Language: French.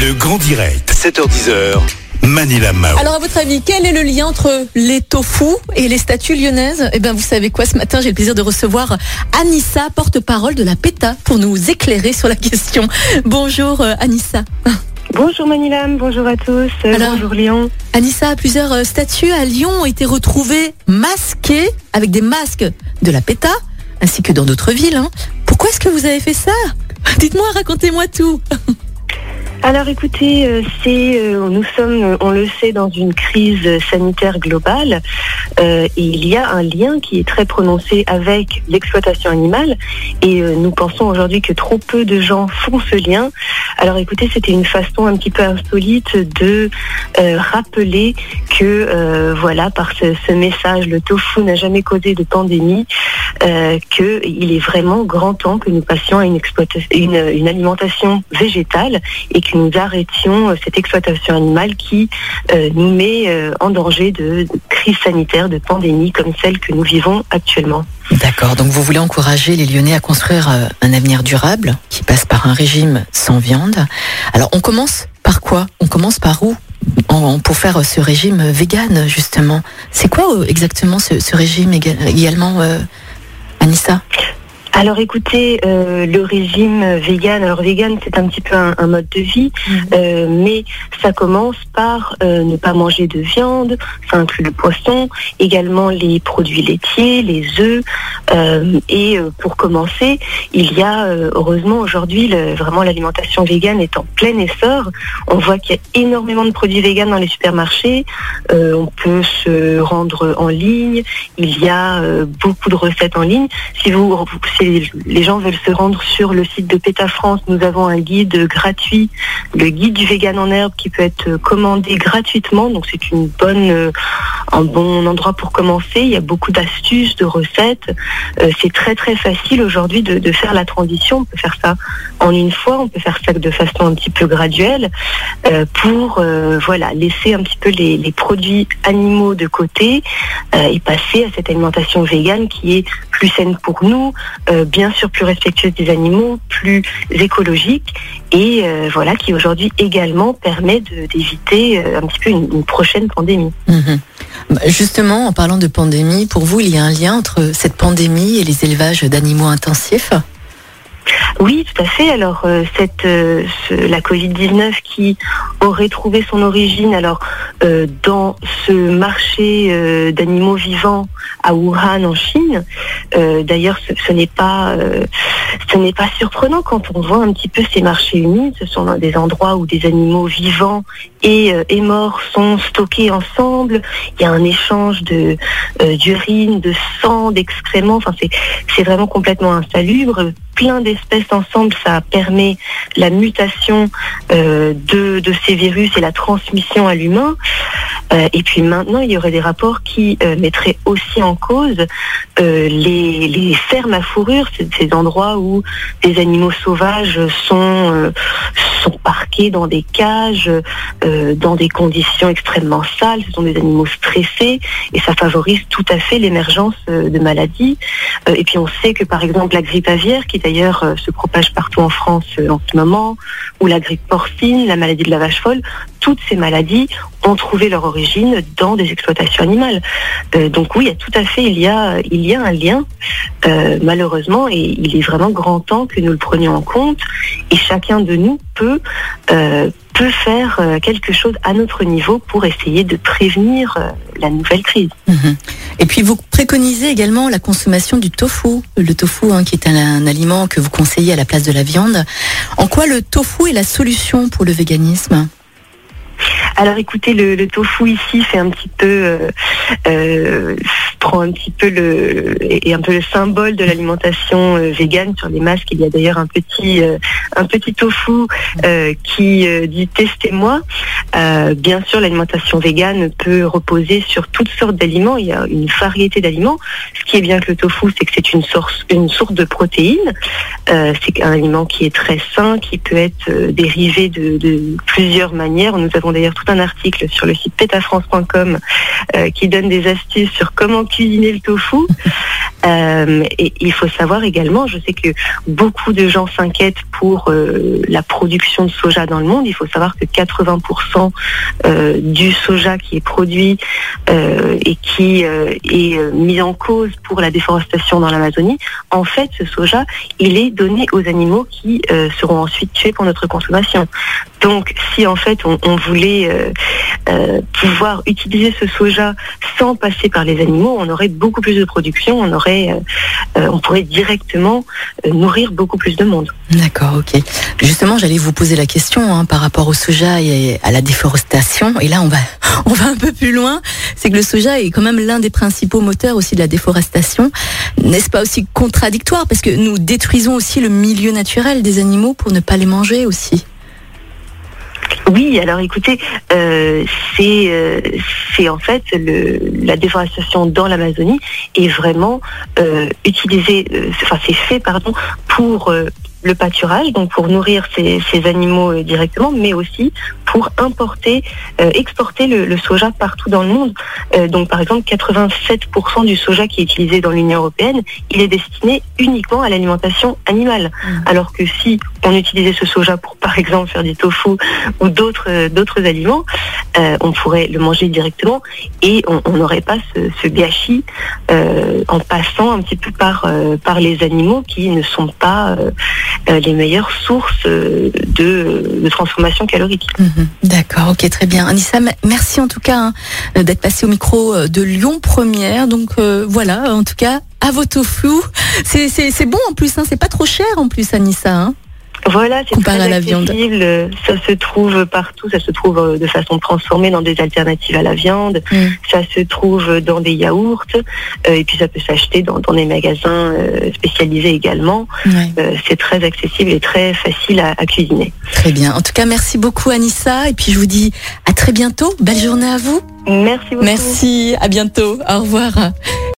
Le grand direct, 7h10h. Manila Mao. Alors à votre avis, quel est le lien entre les tofu et les statues lyonnaises? Eh bien vous savez quoi, ce matin j'ai le plaisir de recevoir Anissa, porte-parole de la PETA, pour nous éclairer sur la question. Bonjour euh, Anissa. Bonjour Manilam, bonjour à tous, euh, Alors- bonjour Lyon. Anissa, plusieurs euh, statues à Lyon ont été retrouvées masquées avec des masques de la PETA, ainsi que dans d'autres villes. hein. Pourquoi est-ce que vous avez fait ça? Dites-moi, racontez-moi tout. Alors écoutez, euh, c'est euh, nous sommes, euh, on le sait, dans une crise sanitaire globale. Et il y a un lien qui est très prononcé avec l'exploitation animale. Et nous pensons aujourd'hui que trop peu de gens font ce lien. Alors écoutez, c'était une façon un petit peu insolite de rappeler que voilà, par ce, ce message, le tofu n'a jamais causé de pandémie, euh, que il est vraiment grand temps que nous passions à une, une, alimentation végétale et que nous arrêtions euh, cette exploitation animale qui euh, nous met en danger de, de crise sanitaire, de pandémie comme celle que nous vivons actuellement. D'accord, donc vous voulez encourager les Lyonnais à construire un avenir durable qui passe par un régime sans viande. Alors on commence par quoi? On commence par où? Pour faire ce régime vegan justement C'est quoi exactement ce, régime éga- également Anissa Alors écoutez, euh, le régime vegan, alors vegan c'est un petit peu un, un mode de vie, euh, mais ça commence par euh, ne pas manger de viande, ça inclut le poisson, également les produits laitiers, les œufs, et pour commencer, il y a heureusement aujourd'hui le- vraiment l'alimentation végane est en plein essor. On voit qu'il y a énormément de produits véganes dans les supermarchés, on peut se rendre en ligne, il y a beaucoup de recettes en ligne. Si vous, si les gens veulent se rendre sur le site de PETA France, nous avons un guide gratuit, le guide du vegan en herbe, qui peut être commandé gratuitement. Donc c'est une bonne, euh, un bon endroit pour commencer. Il y a beaucoup d'astuces, de recettes. Euh, c'est très très facile aujourd'hui de, faire la transition. On peut faire ça en une fois, on peut faire ça de façon un petit peu graduelle euh, pour euh, voilà laisser un petit peu les, les produits animaux de côté et passer à cette alimentation végane qui est plus saine pour nous, bien sûr plus respectueuse des animaux, plus écologique et euh, voilà qui aujourd'hui également permet d'éviter euh, un petit peu une, une prochaine pandémie. Mhm. Bah, Justement, en parlant de pandémie, pour vous, il y a un lien entre cette pandémie et les élevages d'animaux intensifs? Oui, tout à fait. Alors, euh, euh, la Covid-19 qui aurait trouvé son origine alors euh, dans ce marché d'animaux vivants à Wuhan en Chine. D'ailleurs, ce, ce n'est pas surprenant quand on voit un petit peu ces marchés humides. Ce sont des endroits où des animaux vivants et, morts sont stockés ensemble. Il y a un échange de euh, d'urine, de sang, d'excréments. Enfin, c'est vraiment complètement insalubre. Plein d'espèces ensemble, ça permet la mutation euh, de, de ces virus et la transmission à l'humain. Euh, et puis maintenant, il y aurait des rapports qui euh, mettraient aussi en cause les, les fermes à fourrure, ces endroits où des animaux sauvages sont, sont parqués dans des cages, dans des conditions extrêmement sales. Ce sont des animaux stressés et ça favorise tout à fait l'émergence de maladies. Euh, et puis on sait que par exemple la grippe aviaire, qui d'ailleurs euh, se propage partout en France euh, en ce moment, ou la grippe porcine, la maladie de la vache folle, toutes ces maladies ont trouvé leur origine dans des exploitations animales. Euh, donc oui, tout à fait, il y a, il y a un lien, euh, malheureusement, et il est vraiment grand temps que nous le prenions en compte. Et chacun de nous peut euh, peut faire euh, quelque chose à notre niveau pour essayer de prévenir euh, la nouvelle crise. Mhm. Et puis vous préconisez également la consommation du tofu, le tofu hein, qui est un, un aliment que vous conseillez à la place de la viande. En quoi le tofu est la solution pour le véganisme? Alors écoutez, le, le tofu ici fait un petit peu, euh, euh, prend un petit peu le, est un peu le symbole de l'alimentation euh, végane sur les masques. Il y a d'ailleurs un petit, un petit tofu euh, qui euh, dit testez-moi. Euh, bien sûr, l'alimentation végane peut reposer sur toutes sortes d'aliments. Il y a une variété d'aliments. Ce qui est bien que le tofu, c'est que c'est une source, une source de protéines. C'est un aliment qui est très sain, qui peut être dérivé de, plusieurs manières. Nous avons d'ailleurs tout un article sur le site petafrance.com euh, qui donne des astuces sur comment cuisiner le tofu. Et il faut savoir également, je sais que beaucoup de gens s'inquiètent pour euh, la production de soja dans le monde. Il faut savoir que 80% euh, du soja qui est produit euh, et qui est mis en cause pour la déforestation dans l'Amazonie, en fait, ce soja, il est donné aux animaux qui seront ensuite tués pour notre consommation. Donc, si en fait on, voulait pouvoir utiliser ce soja sans passer par les animaux, on aurait beaucoup plus de production, on aurait, on pourrait directement nourrir beaucoup plus de monde. D'accord, ok. Justement, j'allais vous poser la question hein, par rapport au soja et à la déforestation. Et là, on va, on va un peu plus loin. C'est que le soja est quand même l'un des principaux moteurs aussi de la déforestation. N'est-ce pas aussi contradictoire? Parce que nous détruisons aussi le milieu naturel des animaux pour ne pas les manger aussi. Oui, alors écoutez, euh, c'est euh, c'est en fait la déforestation dans l'Amazonie est vraiment euh, utilisée, enfin c'est fait pardon pour le pâturage, donc pour nourrir ces, ces animaux euh, directement, mais aussi pour importer, euh, exporter le, le soja partout dans le monde. Euh, donc par exemple, 87% du soja qui est utilisé dans l'Union européenne, il est destiné uniquement à l'alimentation animale. Alors que si on utilisait ce soja pour par exemple faire du tofu ou d'autres euh, aliments, euh, on pourrait le manger directement et on n'aurait pas ce, gâchis euh, en passant un petit peu par les animaux qui ne sont pas les meilleures sources de, transformation calorique. Mhm. D'accord, ok, très bien. Anissa, merci en tout cas hein, d'être passé au micro de Lyon Première. Donc voilà, en tout cas, à vos tofu. C'est bon en plus, hein, c'est pas trop cher en plus, Anissa. Hein. Voilà, c'est très à la viande. Ça se trouve partout. Ça se trouve euh, de façon transformée dans des alternatives à la viande. Mm. Ça se trouve dans des yaourts. euh, et puis ça peut s'acheter dans, dans des magasins euh, spécialisés également. Euh, c'est très accessible et très facile à, à cuisiner. très bien. En tout cas, merci beaucoup, Anissa. Et puis je vous dis à très bientôt. Belle journée à vous. Merci beaucoup. Merci, à bientôt. Au revoir.